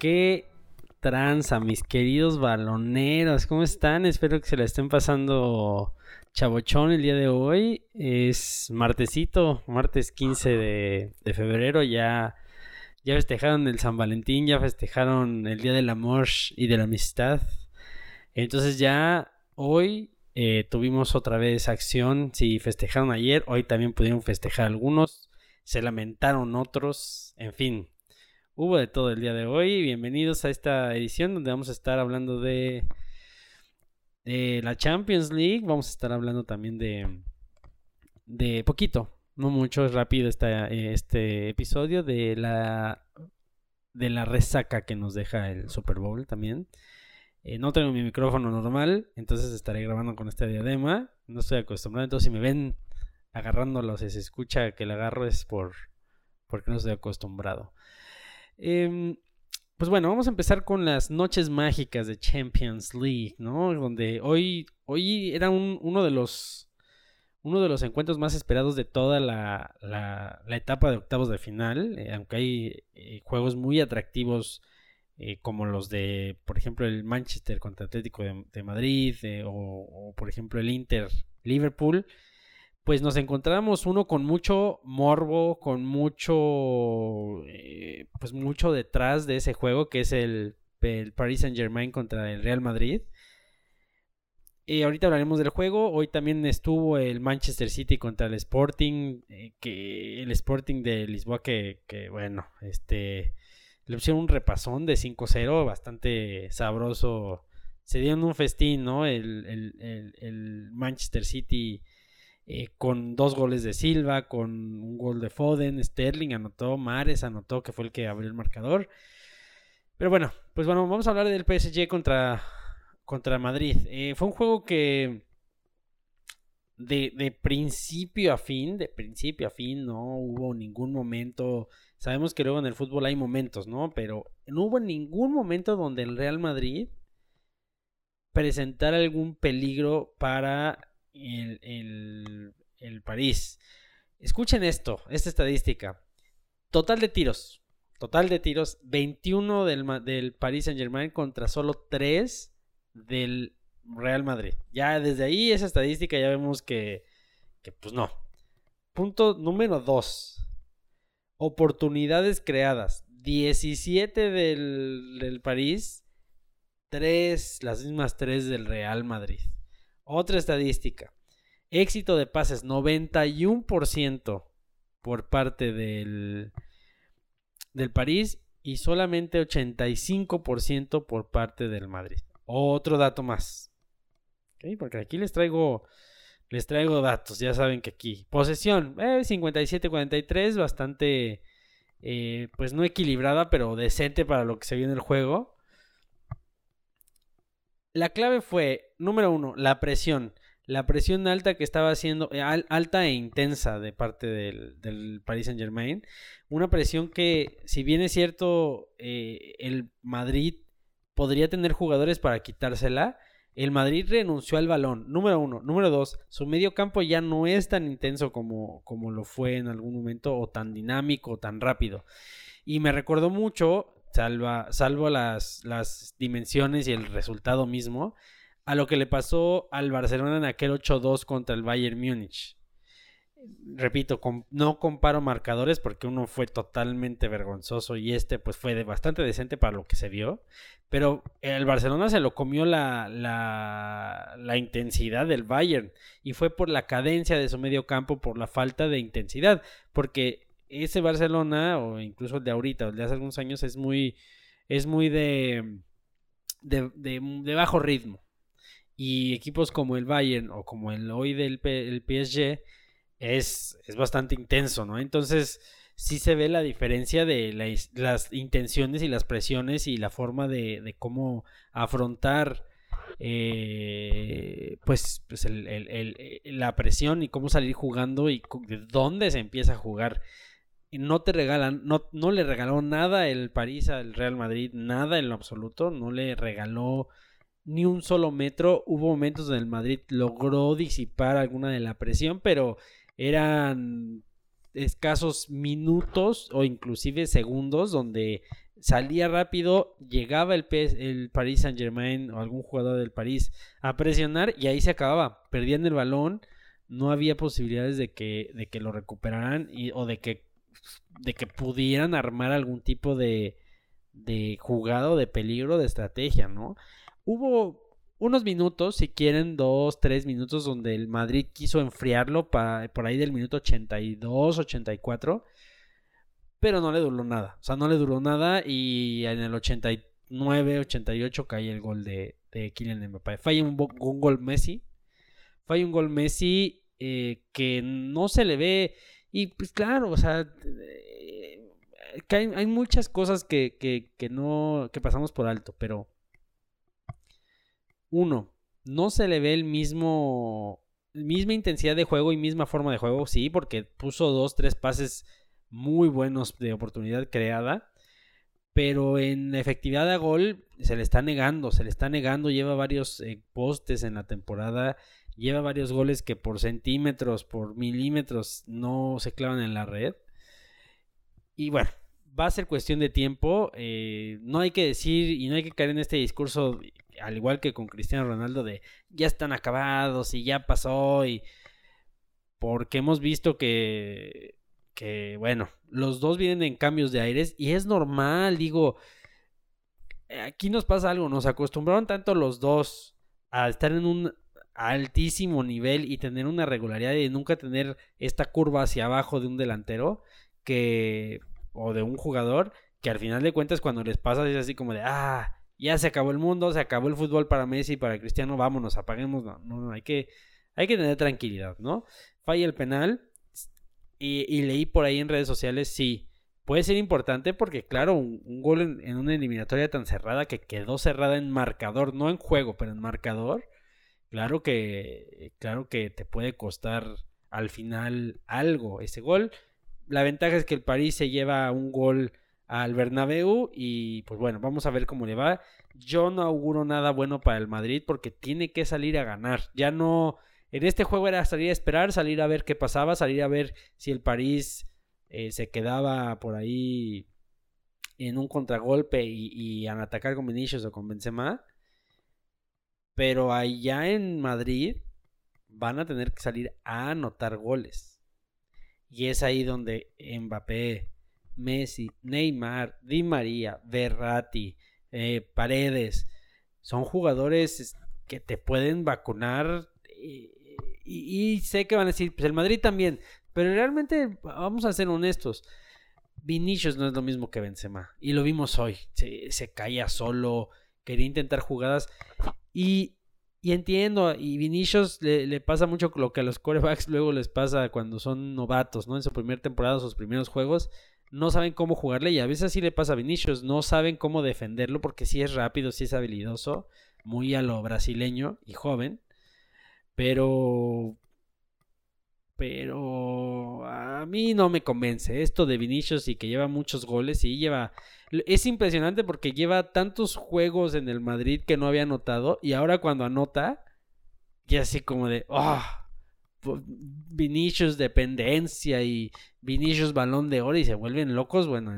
qué tranza, mis queridos baloneros. ¿Cómo están? Espero que se la estén pasando chabochón el día de hoy. Es martesito, martes 15 de, febrero. Ya, ya festejaron el San Valentín, ya festejaron el Día del Amor y de la Amistad. Entonces ya hoy eh, tuvimos otra vez acción. Si festejaron ayer, hoy también pudieron festejar algunos. Se lamentaron otros. En fin, hubo de todo el día de hoy. Bienvenidos a esta edición donde vamos a estar hablando de, la Champions League. Vamos a estar hablando también de, de poquito, no mucho, es rápido este episodio de la, de la resaca que nos deja el Super Bowl también. Eh, no tengo mi micrófono normal, entonces estaré grabando con este diadema. No estoy acostumbrado, entonces si me ven agarrándolo, si se escucha que le agarro es por porque no estoy acostumbrado. Em, pues bueno, vamos a empezar con las noches mágicas de Champions League, ¿no? Donde hoy, hoy era uno de los uno de los encuentros más esperados de toda la, la, etapa de octavos de final, eh, aunque hay eh, juegos muy atractivos eh, como los de, por ejemplo, el Manchester contra Atlético de, Madrid o, por ejemplo, el Inter Liverpool pues nos encontramos uno con mucho morbo, con mucho, eh, pues mucho detrás de ese juego que es el, Paris Saint Germain contra el Real Madrid. Y ahorita hablaremos del juego. Hoy también estuvo el Manchester City contra el Sporting, eh, que el Sporting de Lisboa que, bueno, este le pusieron un repasón de 5-0, bastante sabroso. Se dieron un festín, ¿no? El, el, el Manchester City eh, con dos goles de Silva, con un gol de Foden, Sterling anotó, Mares anotó, que fue el que abrió el marcador. Pero bueno, pues bueno, vamos a hablar del PSG contra, contra Madrid. Eh, fue un juego que de, de, principio a fin, de principio a fin, no hubo ningún momento. Sabemos que luego en el fútbol hay momentos, ¿no? Pero no hubo ningún momento donde el Real Madrid presentara algún peligro para el, el, París. Escuchen esto, esta estadística. Total de tiros. Total de tiros. 21 del, del Paris Saint Germain contra solo 3 del Real Madrid. Ya desde ahí esa estadística ya vemos que, que pues no. Punto número 2. Oportunidades creadas. 17 del, del París. 3, las mismas 3 del Real Madrid. Otra estadística. Éxito de pases 91% por parte del, del París y solamente 85% por parte del Madrid. Otro dato más. Porque aquí les traigo les traigo datos, ya saben que aquí posesión eh, 57-43, bastante eh, pues no equilibrada, pero decente para lo que se vio en el juego. La clave fue, número uno, la presión. La presión alta que estaba haciendo, eh, alta e intensa de parte del, del, Paris Saint Germain. Una presión que, si bien es cierto, eh, el Madrid podría tener jugadores para quitársela, el Madrid renunció al balón, número uno. Número dos, su medio campo ya no es tan intenso como, como lo fue en algún momento, o tan dinámico, o tan rápido. Y me recordó mucho salva, salvo las, las dimensiones y el resultado mismo, a lo que le pasó al Barcelona en aquel 8-2 contra el Bayern Múnich. Repito, no comparo marcadores porque uno fue totalmente vergonzoso y este pues fue de bastante decente para lo que se vio. Pero el Barcelona se lo comió la, la, la intensidad del Bayern y fue por la cadencia de su medio campo, por la falta de intensidad. Porque ese Barcelona, o incluso el de ahorita, o el de hace algunos años, es muy, es muy de, de, bajo ritmo. Y equipos como el Bayern o como el hoy del el PSG es, es bastante intenso, ¿no? Entonces, sí se ve la diferencia de las intenciones y las presiones y la forma de, cómo afrontar eh, pues, pues la presión y cómo salir jugando y de dónde se empieza a jugar no te regalan, no, no le regaló nada el París al Real Madrid, nada en lo absoluto, no le regaló ni un solo metro. Hubo momentos donde el Madrid logró disipar alguna de la presión, pero eran escasos minutos o inclusive segundos donde salía rápido, llegaba el, el Paris Saint Germain o algún jugador del París a presionar y ahí se acababa. Perdían el balón, no había posibilidades de que, de que lo recuperaran y, o de que, de que pudieran armar algún tipo de, de jugada o de peligro de estrategia, ¿no? Hubo unos minutos, si quieren, dos, tres minutos, donde el Madrid quiso enfriarlo por ahí del minuto 82, 84 pero no le duró nada. O sea, no le duró nada y en el 89, 88 cae el gol de, de Kylian Mbappé. Falla un, gol Messi. Falla un gol Messi eh, que no se le ve. Y pues claro, o sea, eh, hay, muchas cosas que, que, no, que pasamos por alto, pero uno, no se le ve el mismo, misma intensidad de juego y misma forma de juego, sí, porque puso dos, tres pases muy buenos de oportunidad creada. Pero en efectividad de gol se le está negando, se le está negando, lleva varios eh, postes en la temporada, lleva varios goles que por centímetros, por milímetros no se clavan en la red. Y bueno, va a ser cuestión de tiempo. Eh, no hay que decir y no hay que caer en este discurso, al igual que con Cristiano Ronaldo, de ya están acabados y ya pasó. Y porque hemos visto que que bueno, los dos vienen en cambios de aires y es normal, digo, aquí nos pasa algo, nos acostumbraron tanto los dos a estar en un altísimo nivel y tener una regularidad y nunca tener esta curva hacia abajo de un delantero que o de un jugador que al final de cuentas cuando les pasa es así como de ah ya se acabó el mundo se acabó el fútbol para Messi para Cristiano vámonos apaguemos no no, no hay que hay que tener tranquilidad no falla el penal y, leí por ahí en redes sociales, sí, puede ser importante porque, claro, un, gol en, una eliminatoria tan cerrada que quedó cerrada en marcador, no en juego, pero en marcador, claro que, claro que te puede costar al final algo ese gol. La ventaja es que el París se lleva un gol al Bernabéu y pues bueno, vamos a ver cómo le va. Yo no auguro nada bueno para el Madrid porque tiene que salir a ganar. Ya no en este juego era salir a esperar, salir a ver qué pasaba, salir a ver si el París eh, se quedaba por ahí en un contragolpe y, y a atacar con Vinicius o con Benzema. Pero allá en Madrid van a tener que salir a anotar goles. Y es ahí donde Mbappé, Messi, Neymar, Di María, Verratti, eh, Paredes, son jugadores que te pueden vacunar eh, y, sé que van a decir, pues el Madrid también, pero realmente vamos a ser honestos. Vinicius no es lo mismo que Benzema. Y lo vimos hoy. Se, caía solo, quería intentar jugadas. Y, y entiendo, y Vinicius le, le, pasa mucho lo que a los corebacks luego les pasa cuando son novatos, ¿no? En su primera temporada, sus primeros juegos, no saben cómo jugarle. Y a veces así le pasa a Vinicius, no saben cómo defenderlo porque sí es rápido, sí es habilidoso, muy a lo brasileño y joven. Pero. Pero. A mí no me convence. Esto de Vinicius y que lleva muchos goles. Y lleva. Es impresionante porque lleva tantos juegos en el Madrid que no había anotado. Y ahora cuando anota. Ya así como de. ¡Oh! Vinicius dependencia y Vinicius balón de oro y se vuelven locos, bueno,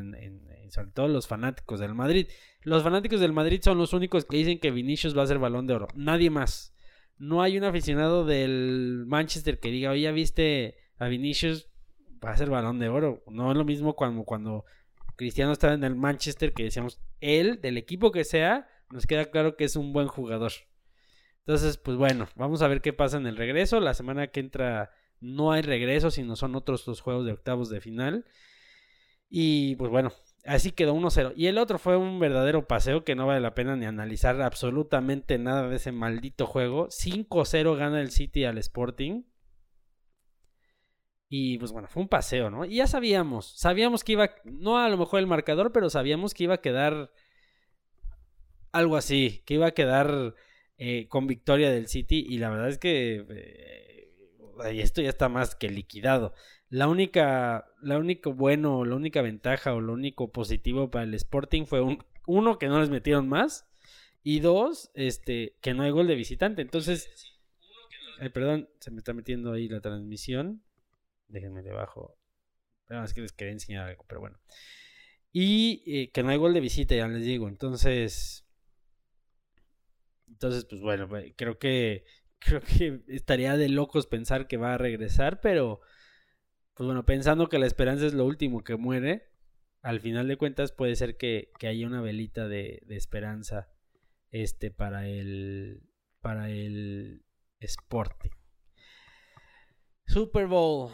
sobre todo los fanáticos del Madrid. Los fanáticos del Madrid son los únicos que dicen que Vinicius va a ser balón de oro, nadie más no hay un aficionado del Manchester que diga, oye, ¿ya viste a Vinicius? Va a ser balón de oro. No es lo mismo cuando, cuando Cristiano estaba en el Manchester que decíamos, él, del equipo que sea, nos queda claro que es un buen jugador. Entonces, pues bueno, vamos a ver qué pasa en el regreso. La semana que entra no hay regreso, sino son otros dos juegos de octavos de final. Y pues bueno, Así quedó 1-0. Y el otro fue un verdadero paseo que no vale la pena ni analizar absolutamente nada de ese maldito juego. 5-0 gana el City al Sporting. Y pues bueno, fue un paseo, ¿no? Y ya sabíamos, sabíamos que iba, no a lo mejor el marcador, pero sabíamos que iba a quedar algo así, que iba a quedar eh, con victoria del City. Y la verdad es que eh, esto ya está más que liquidado. La única, la único bueno, la única ventaja o lo único positivo para el Sporting fue un, uno que no les metieron más y dos, este, que no hay gol de visitante. Entonces, perdón, se me está metiendo ahí la transmisión. Déjenme debajo. Es que les quería enseñar algo, pero bueno. Y eh, que no hay gol de visita, ya les digo. Entonces, entonces, pues bueno, creo que creo que estaría de locos pensar que va a regresar, pero pues bueno, pensando que la esperanza es lo último que muere, al final de cuentas puede ser que, haya una velita de, esperanza este para el para el Sporting. Super Bowl.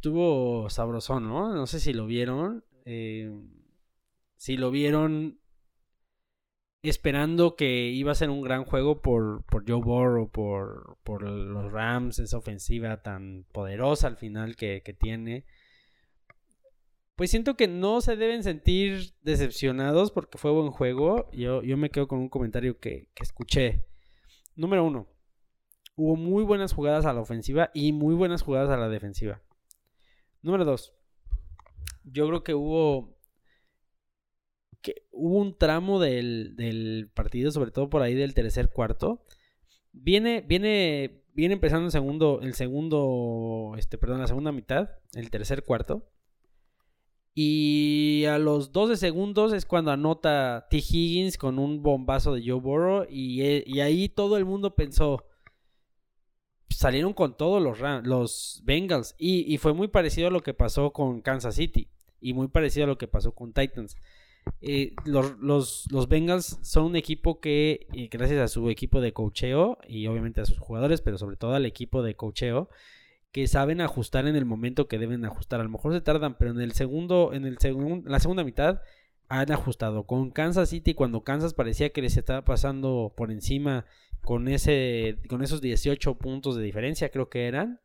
Tuvo sabrosón, ¿no? No sé si lo vieron. Eh, si lo vieron, esperando que iba a ser un gran juego por, por Joe Burrow, por, por los Rams, esa ofensiva tan poderosa al final que, tiene. Pues siento que no se deben sentir decepcionados porque fue buen juego. Yo, yo me quedo con un comentario que, que escuché. Número uno, hubo muy buenas jugadas a la ofensiva y muy buenas jugadas a la defensiva. Número dos, yo creo que hubo que hubo un tramo del, partido, sobre todo por ahí del tercer cuarto. Viene, viene, viene empezando el segundo, el segundo, este, perdón, la segunda mitad, el tercer cuarto. Y a los 12 segundos es cuando anota T. Higgins con un bombazo de Joe Burrow. Y, eh, y ahí todo el mundo pensó. Salieron con todos los, los Bengals. Y, y, fue muy parecido a lo que pasó con Kansas City. Y muy parecido a lo que pasó con Titans. Eh, los, los, Bengals son un equipo que, gracias a su equipo de cocheo y obviamente a sus jugadores, pero sobre todo al equipo de cocheo, que saben ajustar en el momento que deben ajustar. A lo mejor se tardan, pero en el segundo, en el segundo, la segunda mitad han ajustado. Con Kansas City, cuando Kansas parecía que les estaba pasando por encima con ese, con esos 18 puntos de diferencia, creo que eran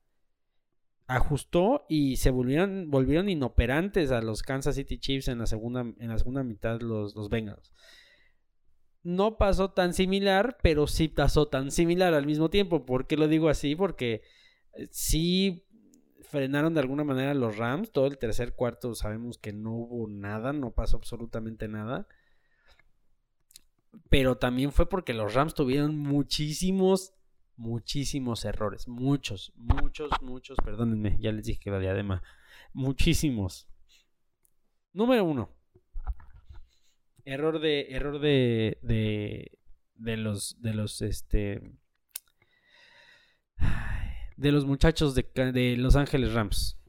ajustó y se volvieron, volvieron inoperantes a los Kansas City Chiefs en la segunda, en la segunda mitad los, los Bengals. No pasó tan similar, pero sí pasó tan similar al mismo tiempo. ¿Por qué lo digo así? Porque eh, sí frenaron de alguna manera los Rams. Todo el tercer cuarto sabemos que no hubo nada, no pasó absolutamente nada. Pero también fue porque los Rams tuvieron muchísimos muchísimos errores, muchos, muchos, muchos, perdónenme, ya les dije que la diadema, muchísimos. Número uno, error de, error de, de, los, de los, este, de los muchachos de, de Los Ángeles Rams.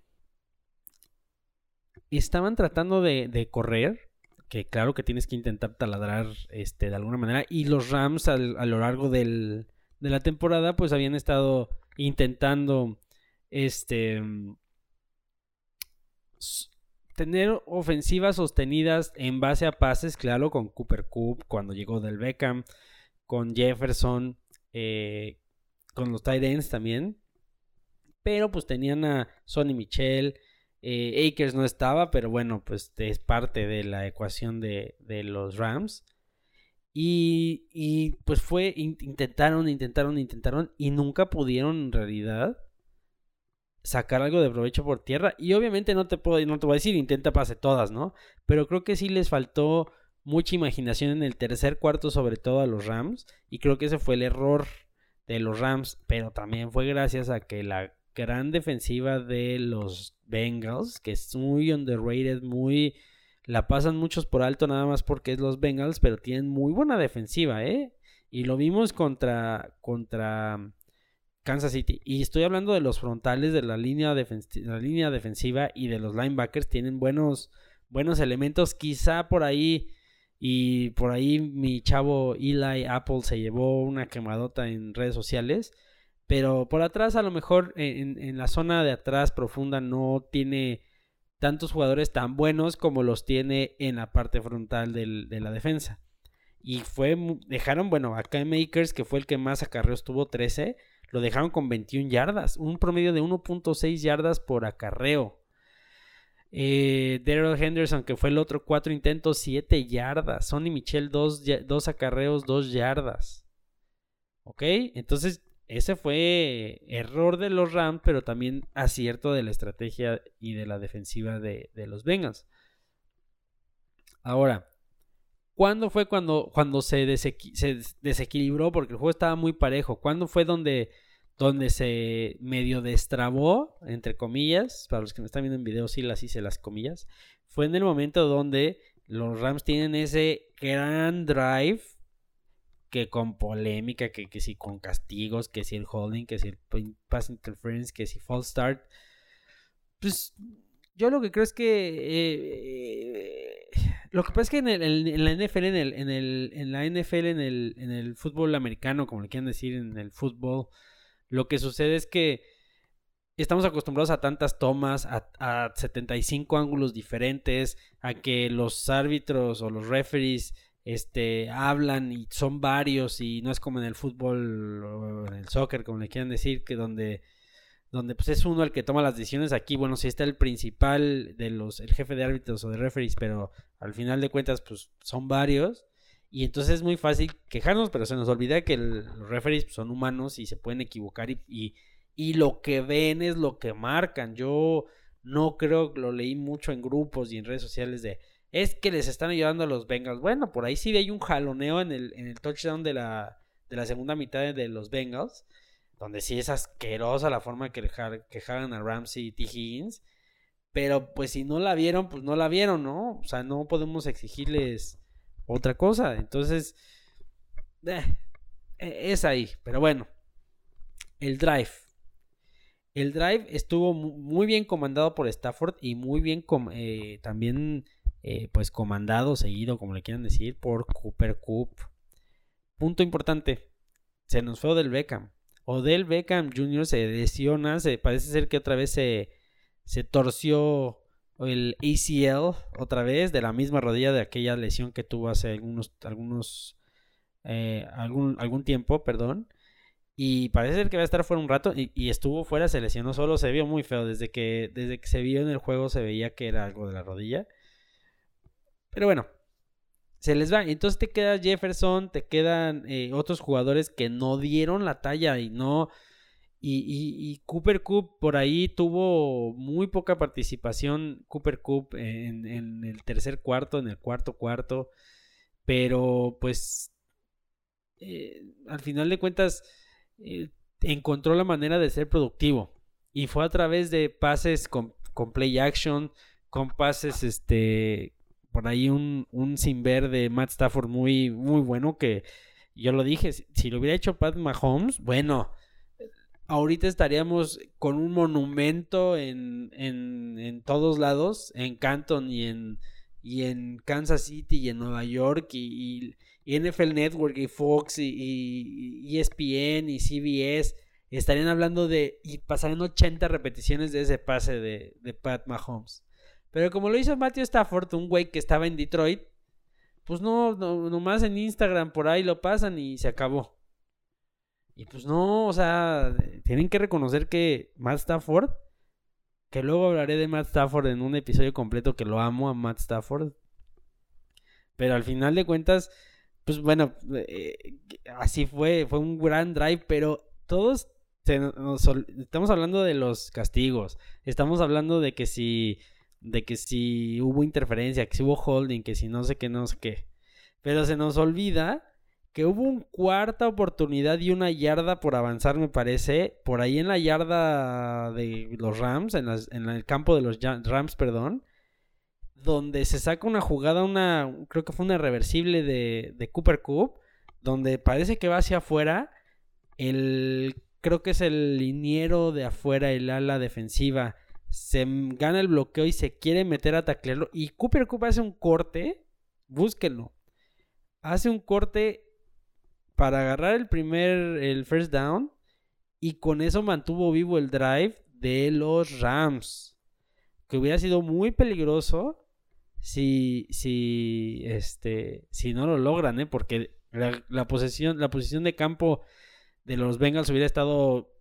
Estaban tratando de, de correr, que claro que tienes que intentar taladrar este, de alguna manera, y los Rams a lo largo del, de la temporada, pues habían estado intentando este tener ofensivas sostenidas en base a pases, claro, con Cooper Coop cuando llegó del Beckham, con Jefferson, eh, con los tight ends también. Pero pues tenían a Sonny Michel, eh, Akers no estaba, pero bueno, pues es parte de la ecuación de, de los Rams. Y, pues fue, intentaron, intentaron, intentaron y nunca pudieron en realidad sacar algo de provecho por tierra. Y obviamente no te puedo, no te voy a decir, intenta pase todas, ¿no? Pero creo que sí les faltó mucha imaginación en el tercer cuarto, sobre todo a los Rams. Y creo que ese fue el error de los Rams. Pero también fue gracias a que la gran defensiva de los Bengals, que es muy underrated, muy la pasan muchos por alto nada más porque es los Bengals, pero tienen muy buena defensiva, ¿eh? Y lo vimos contra, contra Kansas City. Y estoy hablando de los frontales de la línea, la línea defensiva y de los linebackers. Tienen buenos, buenos elementos. Quizá por ahí, y por ahí mi chavo Eli Apple se llevó una quemadota en redes sociales. Pero por atrás, a lo mejor en, en la zona de atrás profunda no tiene tantos jugadores tan buenos como los tiene en la parte frontal de la defensa. Y fue, dejaron, bueno, acá Makers, que fue el que más acarreos tuvo 13, lo dejaron con 21 yardas, un promedio de 1.6 yardas por acarreo. Eh, Daryl Henderson, que fue el otro, 4 intentos, 7 yardas. Sonny Michel, 2 acarreos, 2 yardas. ¿Ok? Entonces ese fue error de los Rams, pero también acierto de la estrategia y de la defensiva de, los Bengals. Ahora, ¿cuándo fue cuando, cuando se, desequilibró? Porque el juego estaba muy parejo. ¿Cuándo fue donde, donde se medio destrabó, entre comillas, para los que me están viendo en video, sí las hice las comillas, fue en el momento donde los Rams tienen ese gran drive que con polémica, que, que si con castigos, que si el holding, que si el pass interference, que si false start. Pues yo lo que creo es que eh, lo que pasa es que en, en la NFL, en, el, en, el, en la NFL, en el, en el fútbol americano, como le quieran decir, en el fútbol, lo que sucede es que estamos acostumbrados a tantas tomas, a, a 75 ángulos diferentes, a que los árbitros o los referees este, hablan y son varios y no es como en el fútbol o en el soccer, como le quieran decir, que donde, donde pues es uno el que toma las decisiones. Aquí, bueno, sí está el principal de los, el jefe de árbitros o de referees, pero al final de cuentas, pues son varios. Y entonces es muy fácil quejarnos, pero se nos olvida que los referees pues, son humanos y se pueden equivocar y, y, y lo que ven es lo que marcan. Yo no creo, lo leí mucho en grupos y en redes sociales de es que les están ayudando a los Bengals. Bueno, por ahí sí hay un jaloneo en el, en el touchdown de la, de la segunda mitad de los Bengals, donde sí es asquerosa la forma que, que jalan a Ramsey y T. Higgins. Pero pues si no la vieron, pues no la vieron, ¿no? O sea, no podemos exigirles otra cosa. Entonces, eh, e, es ahí. Pero bueno, el drive. El drive estuvo muy bien comandado por Stafford y muy bien eh, también eh, pues comandado, seguido, como le quieran decir, por Cooper Coop. Punto importante, se nos fue Odell Beckham. Odell Beckham Jr. se lesiona, se, parece ser que otra vez se, se torció el ACL otra vez de la misma rodilla de aquella lesión que tuvo hace algunos algunos eh, algún, algún tiempo, perdón. Y parece ser que va a estar fuera un rato y, y, estuvo fuera, se lesionó solo, se vio muy feo. Desde que, desde que se vio en el juego se veía que era algo de la rodilla. Pero bueno, se les va. Entonces te queda Jefferson, te quedan eh, otros jugadores que no dieron la talla y no. Y, y, Cooper Cup por ahí tuvo muy poca participación. Cooper Cup en, el tercer cuarto, en el cuarto cuarto. Pero pues eh, al final de cuentas eh, encontró la manera de ser productivo. Y fue a través de pases con, con play action, con pases este, por ahí un, un sin ver de Matt Stafford muy, muy bueno que yo lo dije, si, lo hubiera hecho Pat Mahomes, bueno, ahorita estaríamos con un monumento en, en, en todos lados, en Canton y en, y en Kansas City y en Nueva York y, y, NFL Network y Fox y, y, ESPN y CBS estarían hablando de y pasarían 80 repeticiones de ese pase de, de Pat Mahomes. Pero como lo hizo Matthew Stafford, un güey que estaba en Detroit, pues no, no, nomás en Instagram por ahí lo pasan y se acabó. Y pues no, o sea, tienen que reconocer que Matt Stafford, que luego hablaré de Matt Stafford en un episodio completo que lo amo a Matt Stafford. Pero al final de cuentas, pues bueno, eh, así fue, fue un gran drive, pero todos estamos hablando de los castigos, estamos hablando de que si de que si hubo interferencia, que si hubo holding, que si no sé qué, no sé qué. Pero se nos olvida que hubo una cuarta oportunidad y una yarda por avanzar, me parece, por ahí en la yarda de los Rams, en, en el campo de los Rams, perdón, donde se saca una jugada, una, creo que fue una reversible de, de Cooper Cup, donde parece que va hacia afuera, el, creo que es el liniero de afuera, el ala defensiva, se gana el bloqueo y se quiere meter a taclearlo. Y Cooper Cup hace un corte, búsquenlo. Hace un corte para agarrar el primer, el first down. Y con eso mantuvo vivo el drive de los Rams. Que hubiera sido muy peligroso si, si, este, si no lo logran, ¿eh? Porque la, posesión, la posición de campo de los Bengals hubiera estado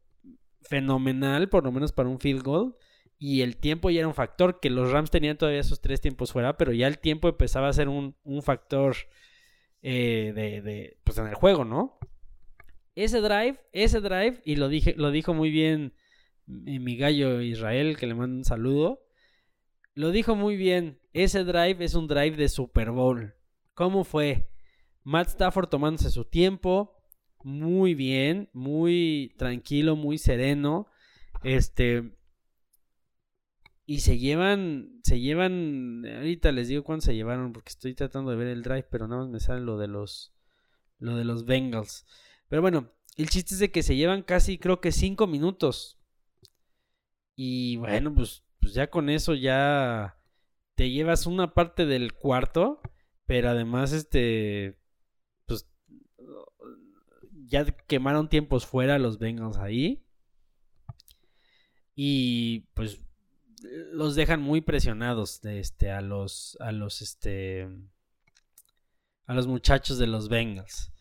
fenomenal, por lo menos para un field goal y el tiempo ya era un factor, que los Rams tenían todavía esos tres tiempos fuera, pero ya el tiempo empezaba a ser un, factor eh, de, de, pues en el juego, ¿no? Ese drive, ese drive, y lo, dije, lo dijo muy bien mi gallo Israel, que le mando un saludo, lo dijo muy bien, ese drive es un drive de Super Bowl. ¿Cómo fue? Matt Stafford tomándose su tiempo, muy bien, muy tranquilo, muy sereno. Este. Y se llevan, se llevan, ahorita les digo cuánto se llevaron, porque estoy tratando de ver el drive, pero nada más me sale lo de los, lo de los Bengals. Pero bueno, el chiste es de que se llevan casi, creo que cinco minutos. Y bueno, pues, pues ya con eso ya te llevas una parte del cuarto, pero además, este, pues, ya quemaron tiempos fuera los Bengals ahí. Y pues los dejan muy presionados este, a los, a los, este, a los muchachos de los Bengals.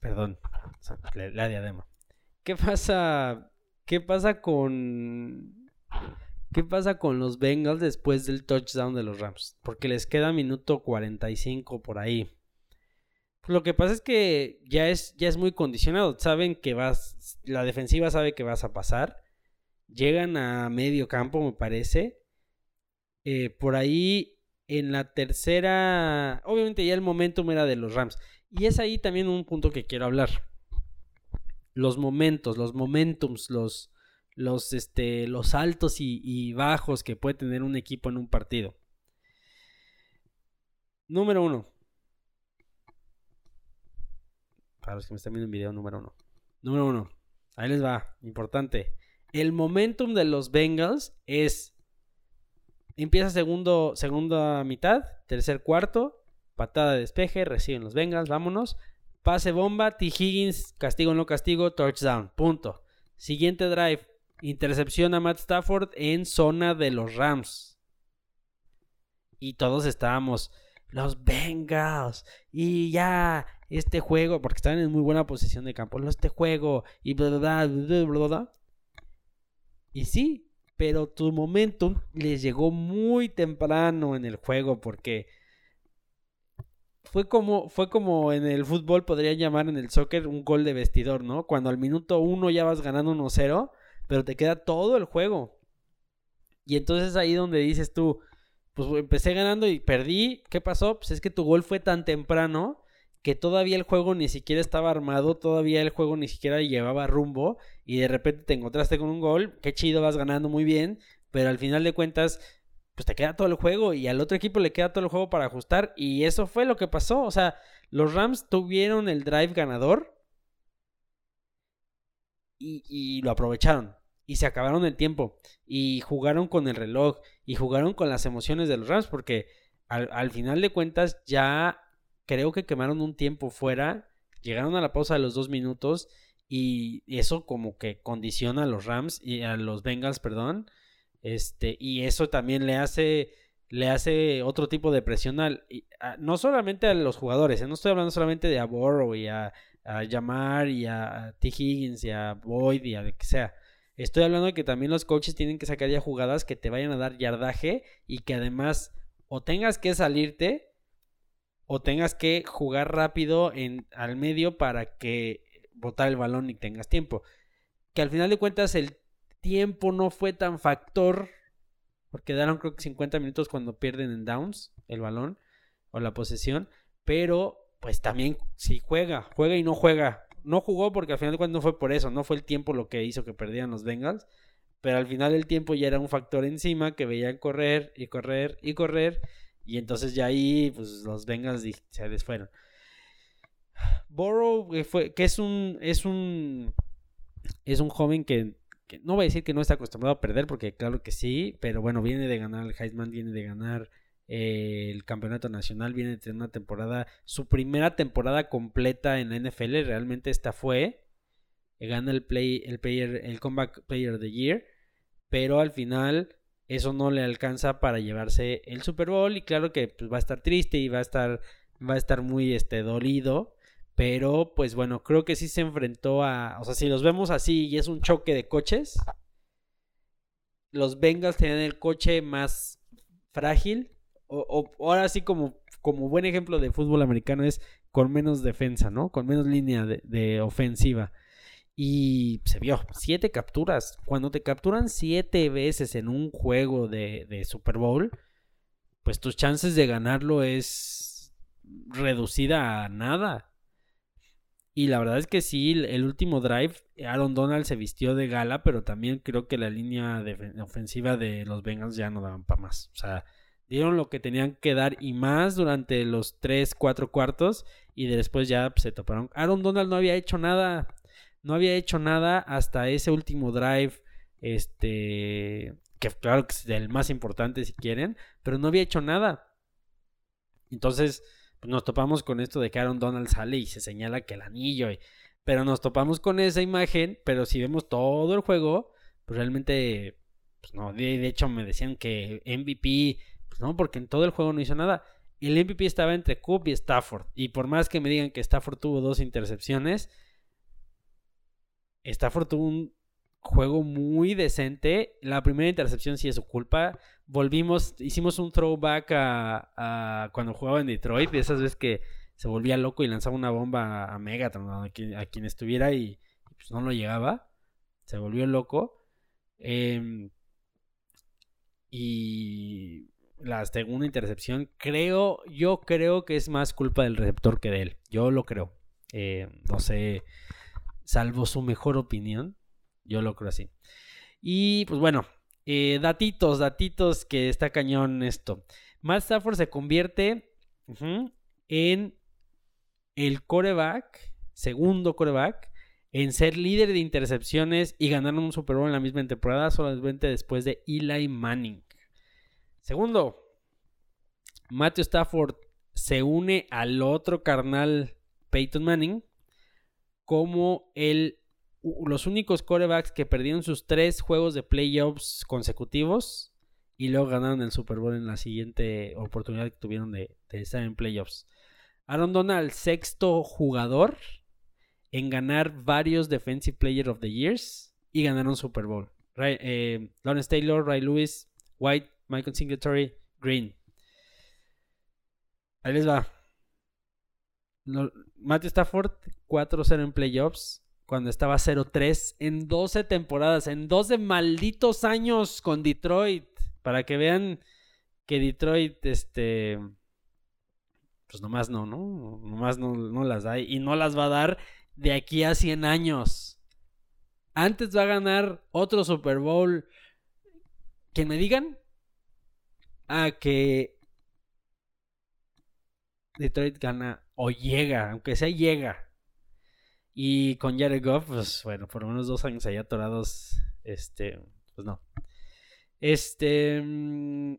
Perdón, la, diadema. ¿Qué pasa? ¿Qué pasa con qué pasa con los Bengals después del touchdown de los Rams? Porque les queda minuto 45 por ahí. Lo que pasa es que ya es, ya es muy condicionado. Saben que vas, la defensiva sabe que vas a pasar. Llegan a medio campo, me parece. Eh, por ahí en la tercera, obviamente ya el momentum era de los Rams. Y es ahí también un punto que quiero hablar. Los momentos, los momentums, los, los, este, los altos y, y bajos que puede tener un equipo en un partido. Número uno. Para los que me están viendo en video, número uno. Número uno. Ahí les va. Importante. El momentum de los Bengals es. Empieza segundo, segunda mitad, tercer cuarto, patada de despeje, reciben los Bengals, vámonos. Pase bomba, T. Higgins, castigo no castigo, touchdown, punto. Siguiente drive, intercepción a Matt Stafford en zona de los Rams. Y todos estábamos, los Bengals, y ya, este juego, porque estaban en muy buena posición de campo, este juego, y bla. Y sí, pero tu momentum les llegó muy temprano en el juego, porque fue como, fue como en el fútbol, podrían llamar en el soccer un gol de vestidor, ¿no? Cuando al minuto uno ya vas ganando 1-0, pero te queda todo el juego. Y entonces ahí donde dices tú, pues empecé ganando y perdí, ¿qué pasó? Pues es que tu gol fue tan temprano que todavía el juego ni siquiera estaba armado, todavía el juego ni siquiera llevaba rumbo y de repente te encontraste con un gol, qué chido, vas ganando muy bien, pero al final de cuentas pues te queda todo el juego y al otro equipo le queda todo el juego para ajustar y eso fue lo que pasó, o sea, los Rams tuvieron el drive ganador y, lo aprovecharon y se acabaron el tiempo y jugaron con el reloj y jugaron con las emociones de los Rams porque al final de cuentas ya creo que quemaron un tiempo fuera, llegaron a la pausa de los dos minutos y eso como que condiciona a los Rams y a los Bengals, perdón, este, y eso también le hace, le hace otro tipo de presión al, no solamente a los jugadores, ¿eh? no estoy hablando solamente de a Borrow y a, a Yamar y a, T. Higgins y a Boyd y a lo que sea. Estoy hablando de que también los coaches tienen que sacar ya jugadas que te vayan a dar yardaje y que además o tengas que salirte o tengas que jugar rápido en, al medio para que botar el balón y tengas tiempo. Que al final de cuentas el tiempo no fue tan factor. Porque daron creo que 50 minutos cuando pierden en downs el balón o la posesión. Pero pues también si juega, juega y no juega. No jugó porque al final de cuentas no fue por eso, no fue el tiempo lo que hizo que perdieran los Bengals. Pero al final el tiempo ya era un factor encima que veían correr y correr y correr. Y entonces ya ahí pues los Bengals se desfueron. Borrow, que, fue, que es un, es un, es un joven que no voy a decir que no está acostumbrado a perder, porque claro que sí, pero bueno, viene de ganar el Heisman, viene de ganar eh, el campeonato nacional, viene de tener una temporada, su primera temporada completa en la NFL, realmente esta fue, eh, gana el play, el player, el comeback player of the year, pero al final eso no le alcanza para llevarse el Super Bowl y claro que pues, va a estar triste y va a estar, va a estar muy este, dolido pero, pues bueno, creo que sí se enfrentó a. O sea, si los vemos así y es un choque de coches, los Bengals tenían el coche más frágil. O, ahora sí, como, como buen ejemplo de fútbol americano, es con menos defensa, ¿no? Con menos línea de, ofensiva. Y se vio, siete capturas. Cuando te capturan siete veces en un juego de, Super Bowl, pues tus chances de ganarlo es reducida a nada. Y la verdad es que sí, el último drive, Aaron Donald se vistió de gala, pero también creo que la línea ofensiva de los Bengals ya no daban para más. O sea, dieron lo que tenían que dar y más durante los 3, 4 cuartos y después ya se toparon. Aaron Donald no había hecho nada, no había hecho nada hasta ese último drive, este, que claro que es el más importante si quieren, pero no había hecho nada. Entonces, pues nos topamos con esto de que Aaron Donald sale y se señala que el anillo, pero nos topamos con esa imagen, pero si vemos todo el juego, pues realmente, pues no, de, hecho me decían que MVP, pues no, porque en todo el juego no hizo nada. El MVP estaba entre Coop y Stafford, y por más que me digan que Stafford tuvo dos intercepciones, Stafford tuvo un juego muy decente. La primera intercepción sí es su culpa. Volvimos, hicimos un throwback a, cuando jugaba en Detroit, de esas veces que se volvía loco y lanzaba una bomba a Megatron, a quien, estuviera y, pues no lo llegaba. Se volvió loco. Em, y la segunda intercepción, creo, yo creo que es más culpa del receptor que de él. Yo lo creo. Eh, no sé, salvo su mejor opinión. Yo lo creo así. Y pues bueno, eh, datitos, datitos que está cañón esto. Matt Stafford se convierte en el coreback, segundo coreback, en ser líder de intercepciones y ganar un Super Bowl en la misma temporada, solamente después de Eli Manning. Segundo, Matthew Stafford se une al otro carnal Peyton Manning como el los únicos corebacks que perdieron sus tres juegos de playoffs consecutivos y luego ganaron el Super Bowl en la siguiente oportunidad que tuvieron de, estar en playoffs. Aaron Donald, sexto jugador en ganar varios Defensive Player of the Years y ganaron Super Bowl. Eh, Lawrence Taylor, Ray Lewis, White, Michael Singletary, Green. Ahí les va. Matthew Stafford, 4-0 en playoffs cuando estaba 0-3 en 12 temporadas, en 12 malditos años con Detroit. Para que vean que Detroit, este, pues nomás no, ¿no? Nomás no, no las da y no las va a dar de aquí a 100 años. Antes va a ganar otro Super Bowl. Que me digan a que Detroit gana o llega, aunque sea llega y con Jared Goff, pues bueno, por unos dos años ahí atorados, este, pues no. Este... Mm,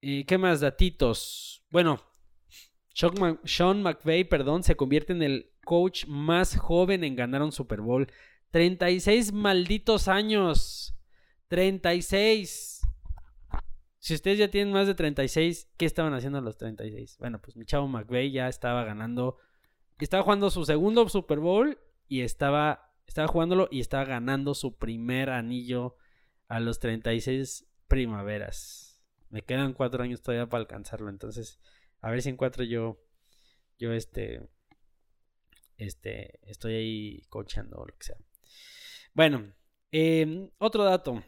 ¿Y qué más? Datitos. Bueno, Sean, McVay, perdón, se convierte en el coach más joven en ganar un Super Bowl. 36 malditos años. 36. Si ustedes ya tienen más de 36, ¿qué estaban haciendo a los 36? Bueno, pues mi chavo McVeigh ya estaba ganando estaba jugando su segundo Super Bowl y estaba, estaba jugándolo y estaba ganando su primer anillo a los 36 primaveras. Me quedan cuatro años todavía para alcanzarlo, entonces a ver si en cuatro yo, yo este, este, estoy ahí coachando o lo que sea. Bueno, em, otro dato.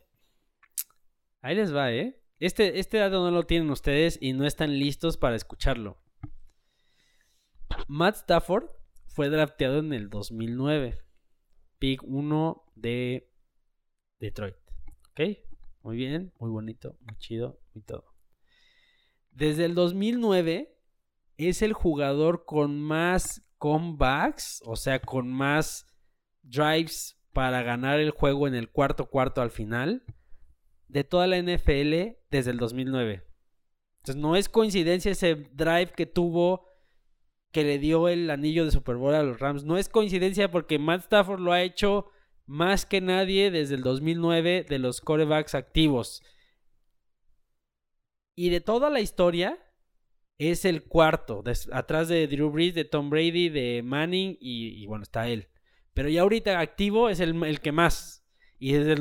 Ahí les va, ¿eh? Este, este dato no lo tienen ustedes y no están listos para escucharlo. Matt Stafford fue drafteado en el 2009. Pick 1 de Detroit. ¿Ok? Muy bien, muy bonito, muy chido y todo. Desde el 2009 es el jugador con más comebacks, o sea, con más drives para ganar el juego en el cuarto cuarto al final de toda la NFL desde el 2009. Entonces no es coincidencia ese drive que tuvo que le dio el anillo de Super Bowl a los Rams. No es coincidencia porque Matt Stafford lo ha hecho más que nadie desde el 2009 de los corebacks activos. Y de toda la historia, es el cuarto, atrás de Drew Brees, de Tom Brady, de Manning y, bueno, está él. Pero ya ahorita activo es el, el que más. Y desde el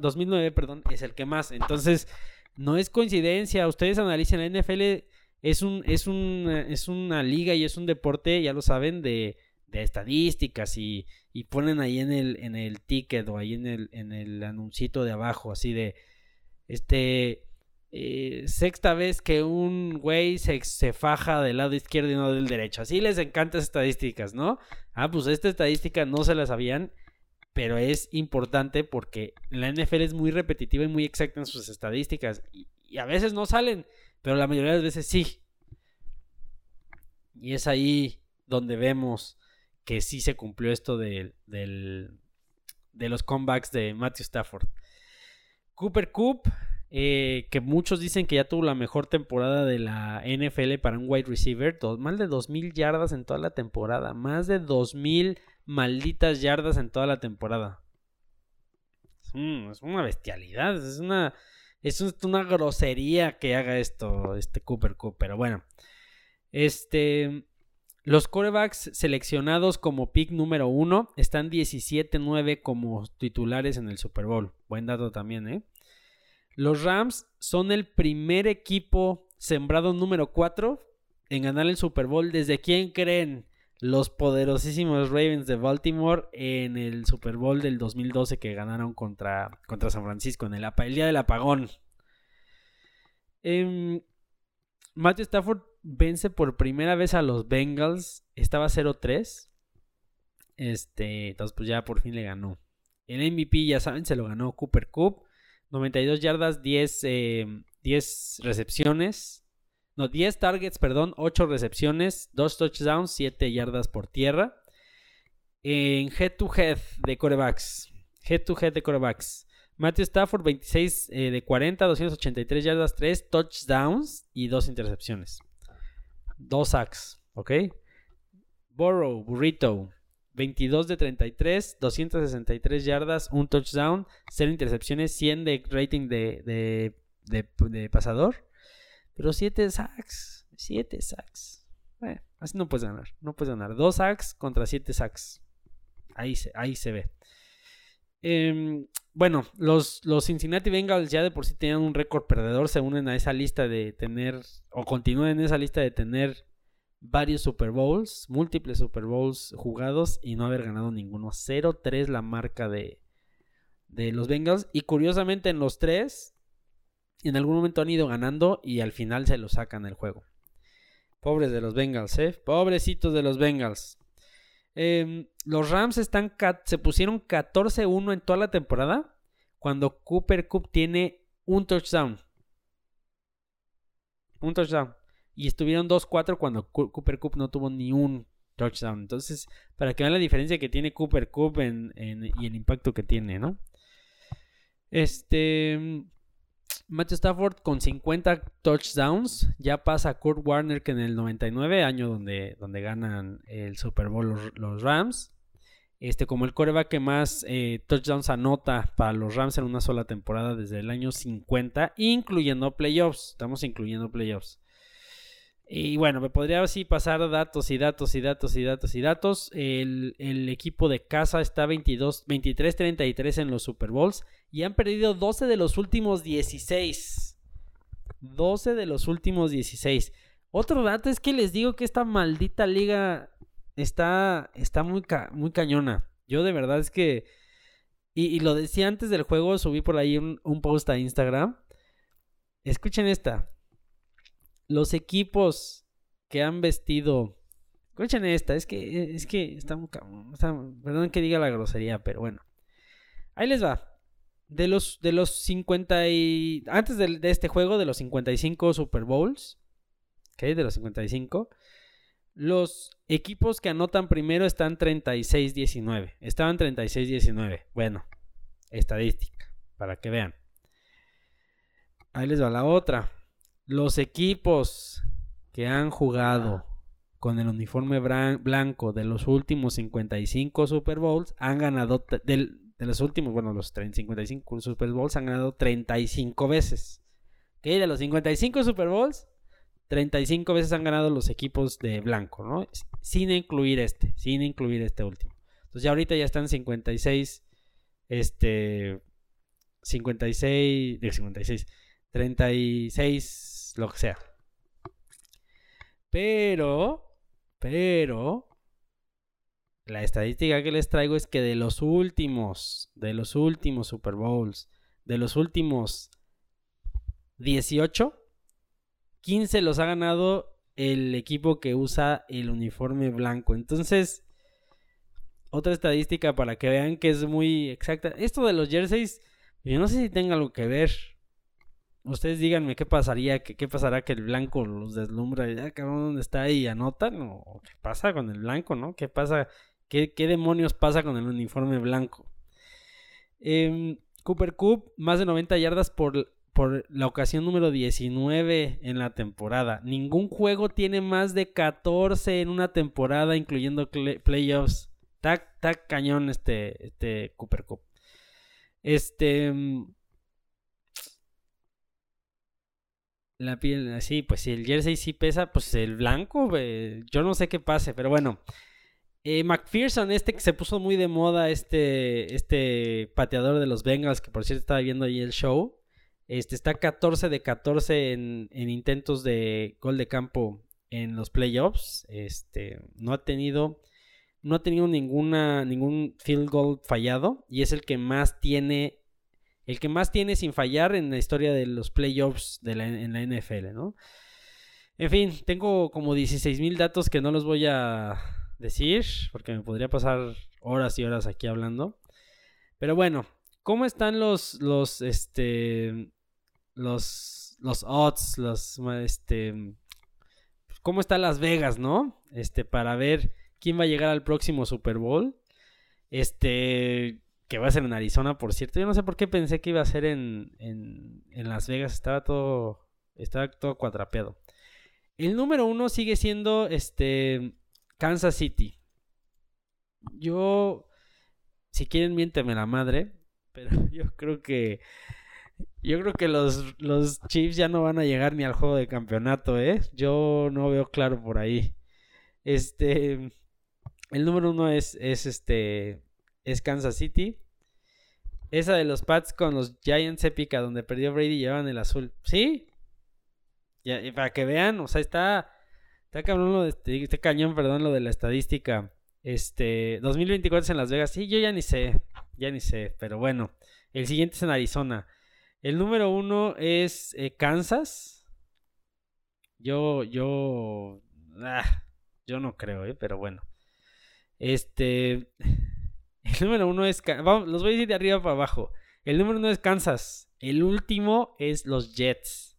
2009, perdón, es el que más. Entonces, no es coincidencia. Ustedes analicen la NFL es, un, es, un, es una liga y es un deporte, ya lo saben, de, de estadísticas y, y, ponen ahí en el, en el ticket o ahí en el, en el anuncito de abajo, así de, este, eh, sexta vez que un güey se, se, faja del lado izquierdo y no del derecho. Así les encanta estadísticas, ¿no? Ah, pues esta estadística no se la sabían, pero es importante porque la NFL es muy repetitiva y muy exacta en sus estadísticas. Y, a veces no salen, pero la mayoría de las veces sí. Y es ahí donde vemos que sí se cumplió esto de, de los comebacks de Matthew Stafford. Cooper Coop, eh, que muchos dicen que ya tuvo la mejor temporada de la NFL para un wide receiver. más de 2.000 yardas en toda la temporada. Más de 2.000 malditas yardas en toda la temporada. es una bestialidad. Es una, es una grosería que haga esto este Cooper Coop. Pero bueno. Este. Los corebacks seleccionados como pick número uno están 17-9 como titulares en el Super Bowl. Buen dato también, ¿eh? Los Rams son el primer equipo sembrado número 4 en ganar el Super Bowl. ¿Desde quién creen? Los poderosísimos Ravens de Baltimore en el Super Bowl del 2012 que ganaron contra, contra San Francisco en el, día del apagón. Eh, Matthew Stafford vence por primera vez a los Bengals. Estaba 0-3. Este, entonces pues ya por fin le ganó. El MVP, ya saben, se lo ganó Cooper Cup. 92 yardas, 10, 10 eh, recepciones. No, 10 targets, perdón, 8 recepciones, 2 touchdowns, 7 yardas por tierra. En head to head de corebacks. Head to head de corebacks. Matthew Stafford, 26 eh, de 40, 283 yardas, 3 touchdowns y 2 intercepciones. Dos sacks, ¿ok? Burrow, Burrito, 22 de 33, 263 yardas, un touchdown, 0 intercepciones, 100 de rating de, de, pasador, pero 7 sacks, 7 sacks. Así no puedes ganar, no puedes ganar. 2 sacks contra 7 sacks. Ahí se, ahí se ve. Em, bueno, los, los Cincinnati Bengals ya de por sí tenían un récord perdedor, se unen a esa lista de tener, o continúan en esa lista de tener varios Super Bowls, múltiples Super Bowls jugados y no haber ganado ninguno. 0-3 la marca de, de los Bengals. Y curiosamente en los tres, en algún momento han ido ganando y al final se lo sacan el juego. Pobres de los Bengals, ¿eh? Pobrecitos de los Bengals. Em, los Rams están se pusieron 14-1 en toda la temporada cuando Cooper Cup tiene un touchdown. Un touchdown. Y estuvieron 2-4 cuando Cooper Cup no tuvo ni un touchdown. Entonces, para que vean la diferencia que tiene Cooper Cup y el impacto que tiene, ¿no? Este. Matthew Stafford con 50 touchdowns ya pasa a Kurt Warner que en el 99, año donde, donde ganan el Super Bowl los, Rams. Este, como el coreback que más eh, touchdowns anota para los Rams en una sola temporada desde el año 50, incluyendo playoffs. Estamos incluyendo playoffs. Y bueno, me podría así pasar datos y datos y datos y datos y datos. El, equipo de casa está 22, 23-33 en los Super Bowls y han perdido 12 de los últimos 16. 12 de los últimos 16. Otro dato es que les digo que esta maldita liga está, está muy, muy cañona. Yo de verdad es que... Y, lo decía antes del juego, subí por ahí un post a Instagram. Escuchen esta los equipos que han vestido. Escuchen esta, es que, es que está, Perdón que diga la grosería, pero bueno. Ahí les va. De los, de los 50 y. Antes de, este juego, de los 55 Super Bowls. ¿Ok? De los 55. Los equipos que anotan primero están 36-19. Estaban 36-19. Bueno, estadística. Para que vean. Ahí les va la otra. Los equipos que han jugado con el uniforme blanco de los últimos 55 Super Bowls han ganado de los últimos, bueno, los 55 Super Bowls han ganado 35 veces. ¿Ok? De los 55 Super Bowls, 35 veces han ganado los equipos de blanco, ¿no? Sin incluir este, sin incluir este último. Entonces ya ahorita ya están 56, este, 56, de 56, 36 lo que sea. Pero, pero, la estadística que les traigo es que de los últimos, de los últimos Super Bowls, de los últimos 18, 15 los ha ganado el equipo que usa el uniforme blanco. Entonces, otra estadística para que vean que es muy exacta. Esto de los jerseys, yo no sé si tenga algo que ver. Ustedes díganme qué pasaría, qué, pasará que el blanco los deslumbra. Ya, cabrón, ¿dónde está ahí? ¿Anotan? ¿O qué pasa con el blanco, no? ¿Qué pasa? ¿Qué, demonios pasa con el uniforme blanco? Em, Cooper Cup, más de 90 yardas por, por la ocasión número 19 en la temporada. Ningún juego tiene más de 14 en una temporada, incluyendo playoffs. Está, cañón este, este Cooper Cup. Este. La piel, sí, pues si el jersey sí pesa, pues el blanco, yo no sé qué pase, pero bueno. Eh, McPherson, este que se puso muy de moda, este, este pateador de los Bengals, que por cierto estaba viendo ahí el show, este está 14 de 14 en, en intentos de gol de campo en los playoffs. Este, no ha tenido no ha tenido ninguna, ningún field goal fallado y es el que más tiene, el que más tiene sin fallar en la historia de los playoffs de la, en la NFL, ¿no? En fin, tengo como 16 mil datos que no los voy a decir porque me podría pasar horas y horas aquí hablando. Pero bueno, ¿cómo están los, los, este, los, los odds, los, este, cómo está Las Vegas, ¿no? Este, para ver quién va a llegar al próximo Super Bowl. Este, que va a ser en Arizona, por cierto. Yo no sé por qué pensé que iba a ser en, en, en Las Vegas. Estaba todo, estaba todo cuatrapeado. El número uno sigue siendo este Kansas City. Yo, si quieren, miénteme la madre. Pero yo creo que. Yo creo que los, los Chiefs ya no van a llegar ni al juego de campeonato, ¿eh? Yo no veo claro por ahí. Este. El número uno es, es este. Es Kansas City. Esa de los Pats con los Giants épica, donde perdió Brady, llevan el azul. ¿Sí? Para que vean, o sea, está. Está cabrón lo de este, este cañón, perdón, lo de la estadística. Este. 2024 es en Las Vegas. Sí, yo ya ni sé. Ya ni sé. Pero bueno. El siguiente es en Arizona. El número uno es eh, Kansas. Yo, yo. Ah, yo no creo, ¿eh? Pero bueno. Este. El número uno es. Los voy a decir de arriba para abajo. El número uno es Kansas. El último es los Jets.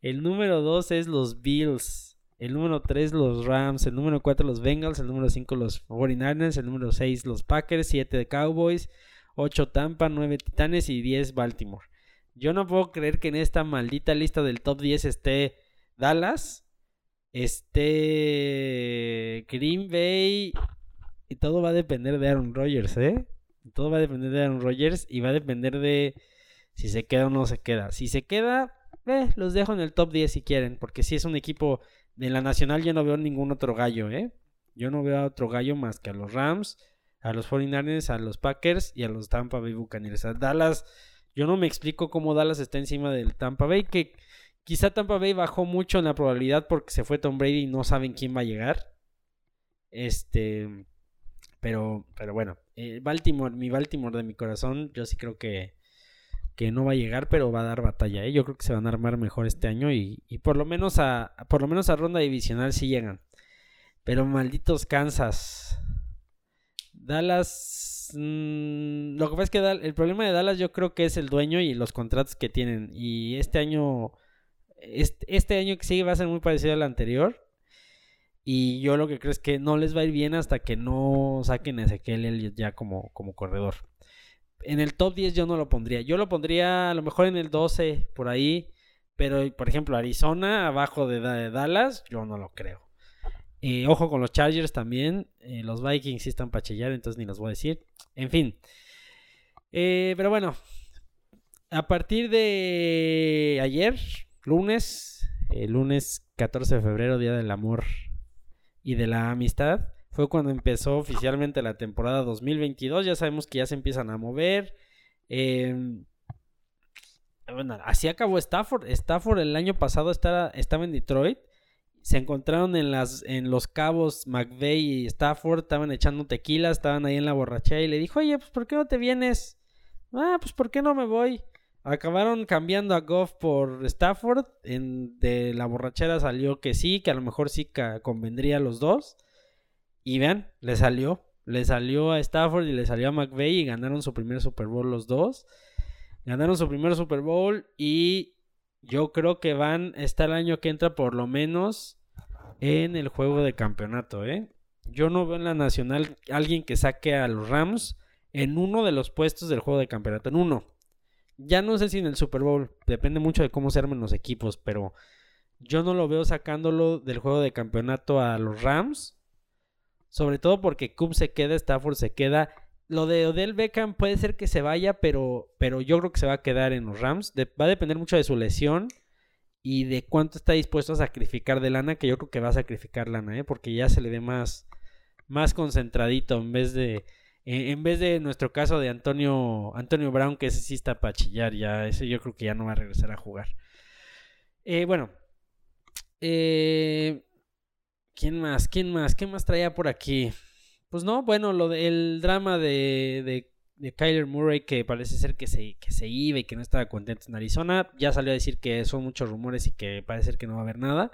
El número dos es los Bills. El número tres los Rams. El número cuatro los Bengals. El número cinco los 49ers. El número seis los Packers. Siete de Cowboys. Ocho Tampa. Nueve Titanes y diez Baltimore. Yo no puedo creer que en esta maldita lista del top 10 esté Dallas, esté Green Bay y todo va a depender de Aaron Rodgers, ¿eh? Todo va a depender de Aaron Rodgers y va a depender de si se queda o no se queda. Si se queda, eh, los dejo en el top 10 si quieren, porque si es un equipo de la nacional yo no veo ningún otro gallo, ¿eh? Yo no veo a otro gallo más que a los Rams, a los 49ers, a los Packers y a los Tampa Bay Buccaneers. A Dallas, yo no me explico cómo Dallas está encima del Tampa Bay, que quizá Tampa Bay bajó mucho en la probabilidad porque se fue Tom Brady y no saben quién va a llegar. Este, pero, pero bueno, eh, Baltimore, mi Baltimore de mi corazón, yo sí creo que, que no va a llegar, pero va a dar batalla. ¿eh? Yo creo que se van a armar mejor este año y, y por lo menos a por lo menos a ronda divisional sí llegan. Pero malditos Kansas. Dallas. Mmm, lo que pasa es que el problema de Dallas yo creo que es el dueño y los contratos que tienen. Y este año. Este, este año que sigue va a ser muy parecido al anterior. Y yo lo que creo es que no les va a ir bien hasta que no saquen a Ezequiel ya como, como corredor. En el top 10 yo no lo pondría. Yo lo pondría a lo mejor en el 12, por ahí. Pero, por ejemplo, Arizona, abajo de, Dallas, yo no lo creo. Eh, ojo con los Chargers también. Eh, los Vikings sí están para entonces ni los voy a decir. En fin. Eh, pero bueno. A partir de ayer, lunes, el lunes 14 de febrero, Día del Amor y de la amistad fue cuando empezó oficialmente la temporada 2022. Ya sabemos que ya se empiezan a mover. Em, bueno, así acabó Stafford. Stafford el año pasado estaba, estaba en Detroit. Se encontraron en, las, en los cabos McVeigh y Stafford. Estaban echando tequila, estaban ahí en la borrachera. Y le dijo, oye, pues ¿por qué no te vienes? Ah, pues ¿por qué no me voy? Acabaron cambiando a Goff por Stafford. En, de la borrachera salió que sí, que a lo mejor sí convendría a los dos. Y vean, le salió. Le salió a Stafford y le salió a McVeigh y ganaron su primer Super Bowl los dos. Ganaron su primer Super Bowl y yo creo que van, está el año que entra por lo menos en el juego de campeonato, ¿eh? Yo no veo en la nacional alguien que saque a los Rams en uno de los puestos del juego de campeonato, en uno. Ya no sé si en el Super Bowl, depende mucho de cómo se armen los equipos, pero yo no lo veo sacándolo del juego de campeonato a los Rams. Sobre todo porque Coop se queda, Stafford se queda. Lo de Odell Beckham puede ser que se vaya, pero, pero yo creo que se va a quedar en los Rams. va a depender mucho de su lesión y de cuánto está dispuesto a sacrificar de lana, que yo creo que va a sacrificar lana, ¿eh? porque ya se le ve más, más concentradito en vez de en vez de nuestro caso de Antonio Antonio Brown que ese sí está para chillar ya ese yo creo que ya no va a regresar a jugar. Eh, bueno eh, quién más quién más qué más traía por aquí pues no bueno lo del drama de, de, de Kyler Murray que parece ser que se que se iba y que no estaba contento en Arizona. Ya salió a decir que son muchos rumores y que parece ser que no va a haber nada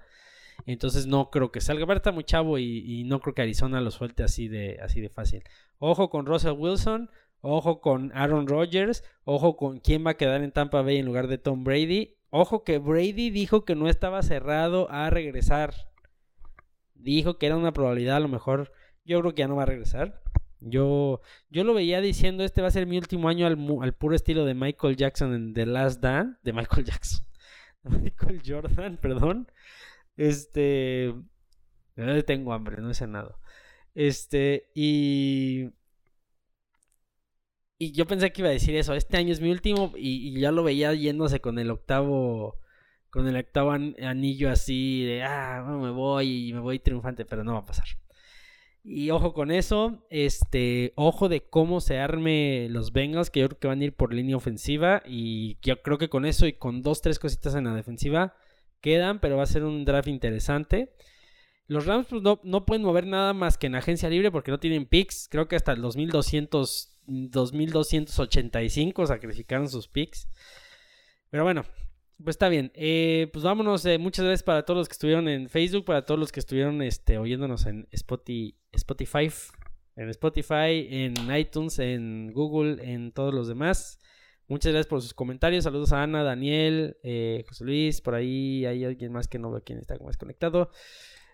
entonces no creo que salga. está muy chavo y, no creo que Arizona lo suelte así de, así de fácil. Ojo con Russell Wilson, ojo con Aaron Rodgers, ojo con quién va a quedar en Tampa Bay en lugar de Tom Brady. Ojo que Brady dijo que no estaba cerrado a regresar. Dijo que era una probabilidad, a lo mejor yo creo que ya no va a regresar. Yo, yo lo veía diciendo, este va a ser mi último año al, al puro estilo de Michael Jackson en The Last Dance, de Michael Jackson, Michael Jordan, perdón. Este. Tengo hambre, no he cenado. Este, y. Y yo pensé que iba a decir eso. Este año es mi último. Y, ya lo veía yéndose con el octavo. Con el octavo anillo así de. Ah, me voy y me voy triunfante. Pero no va a pasar. Y ojo con eso. Este. Ojo de cómo se arme los Bengals. Que yo creo que van a ir por línea ofensiva. Y yo creo que con eso y con dos, tres cositas en la defensiva quedan, pero va a ser un draft interesante. Los Rams pues, no, pueden mover nada más que en agencia libre porque no tienen picks. Creo que hasta el 2200, 2285 sacrificaron sus picks. Pero bueno, pues está bien. Eh, pues vámonos. Eh, muchas gracias para todos los que estuvieron en Facebook, para todos los que estuvieron este, oyéndonos en Spotify, en Spotify, en iTunes, en Google, en todos los demás. Muchas gracias por sus comentarios. Saludos a Ana, Daniel, eh, José Luis. Por ahí hay alguien más que no veo quién está más conectado.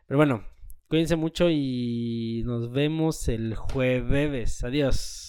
Pero bueno, cuídense mucho y nos vemos el jueves. Adiós.